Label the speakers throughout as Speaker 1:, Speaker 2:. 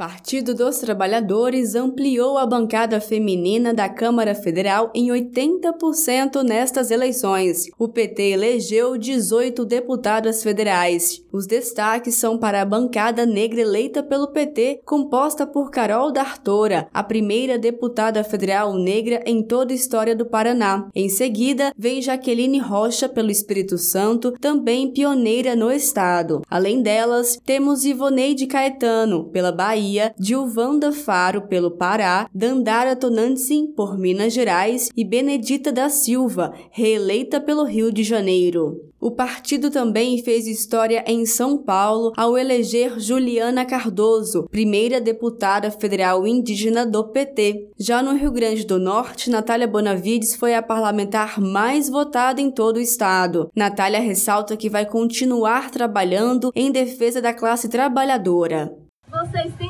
Speaker 1: Partido dos Trabalhadores ampliou a bancada feminina da Câmara Federal em 80% nestas eleições. O PT elegeu 18 deputadas federais. Os destaques são para a bancada negra eleita pelo PT, composta por Carol D'Artora, a primeira deputada federal negra em toda a história do Paraná. Em seguida, vem Jaqueline Rocha pelo Espírito Santo, também pioneira no estado. Além delas, temos Ivoneide Caetano pela Bahia Bahia, Gilvanda Faro pelo Pará, Dandara Tonantzin por Minas Gerais e Benedita da Silva, reeleita pelo Rio de Janeiro. O partido também fez história em São Paulo ao eleger Juliana Cardoso, primeira deputada federal indígena do PT. Já no Rio Grande do Norte, Natália Bonavides foi a parlamentar mais votada em todo o estado. Natália ressalta que vai continuar trabalhando em defesa da classe trabalhadora.
Speaker 2: Vocês têm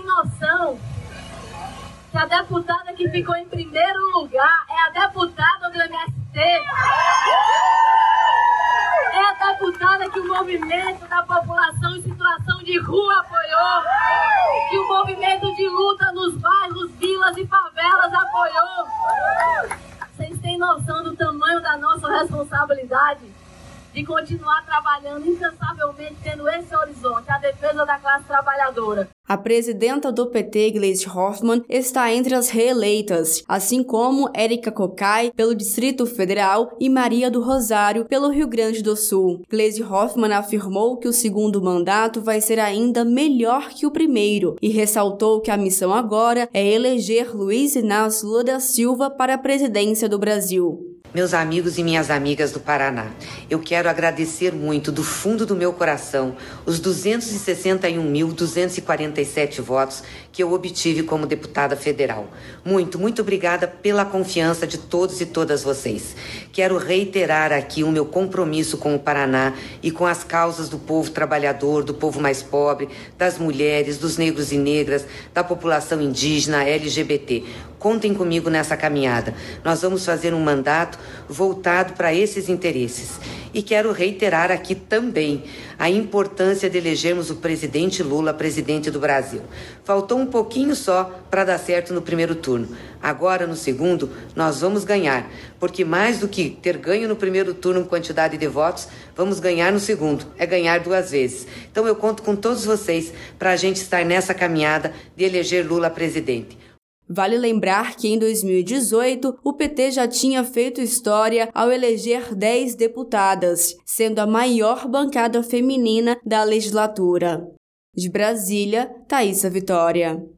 Speaker 2: que a deputada que ficou em primeiro lugar é a deputada do MST? É a deputada que o movimento da população em situação de rua apoiou, que o movimento de luta nos bairros, vilas e favelas apoiou. Vocês têm noção do tamanho da nossa responsabilidade? de continuar trabalhando incansavelmente, tendo esse horizonte, a defesa da classe trabalhadora.
Speaker 1: A presidenta do PT, Gleisi Hoffmann, está entre as reeleitas, assim como Érica Cocai, pelo Distrito Federal, e Maria do Rosário, pelo Rio Grande do Sul. Gleisi Hoffmann afirmou que o segundo mandato vai ser ainda melhor que o primeiro e ressaltou que a missão agora é eleger Luiz Inácio Lula da Silva para a presidência do Brasil.
Speaker 3: Meus amigos e minhas amigas do Paraná, eu quero agradecer muito do fundo do meu coração os 261.247 votos que eu obtive como deputada federal. Muito, muito obrigada pela confiança de todos e todas vocês. Quero reiterar aqui o meu compromisso com o Paraná e com as causas do povo trabalhador, do povo mais pobre, das mulheres, dos negros e negras, da população indígena, LGBT. Contem comigo nessa caminhada. Nós vamos fazer um mandato voltado para esses interesses. E quero reiterar aqui também a importância de elegermos o presidente Lula presidente do Brasil. Faltou um pouquinho só para dar certo no primeiro turno. Agora, no segundo, nós vamos ganhar, porque mais do que ter ganho no primeiro turno em quantidade de votos, vamos ganhar no segundo. É ganhar duas vezes. Então, eu conto com todos vocês para a gente estar nessa caminhada de eleger Lula presidente.
Speaker 1: Vale lembrar que em 2018 o PT já tinha feito história ao eleger 10 deputadas, sendo a maior bancada feminina da legislatura. De Brasília, Thaisa Vitória.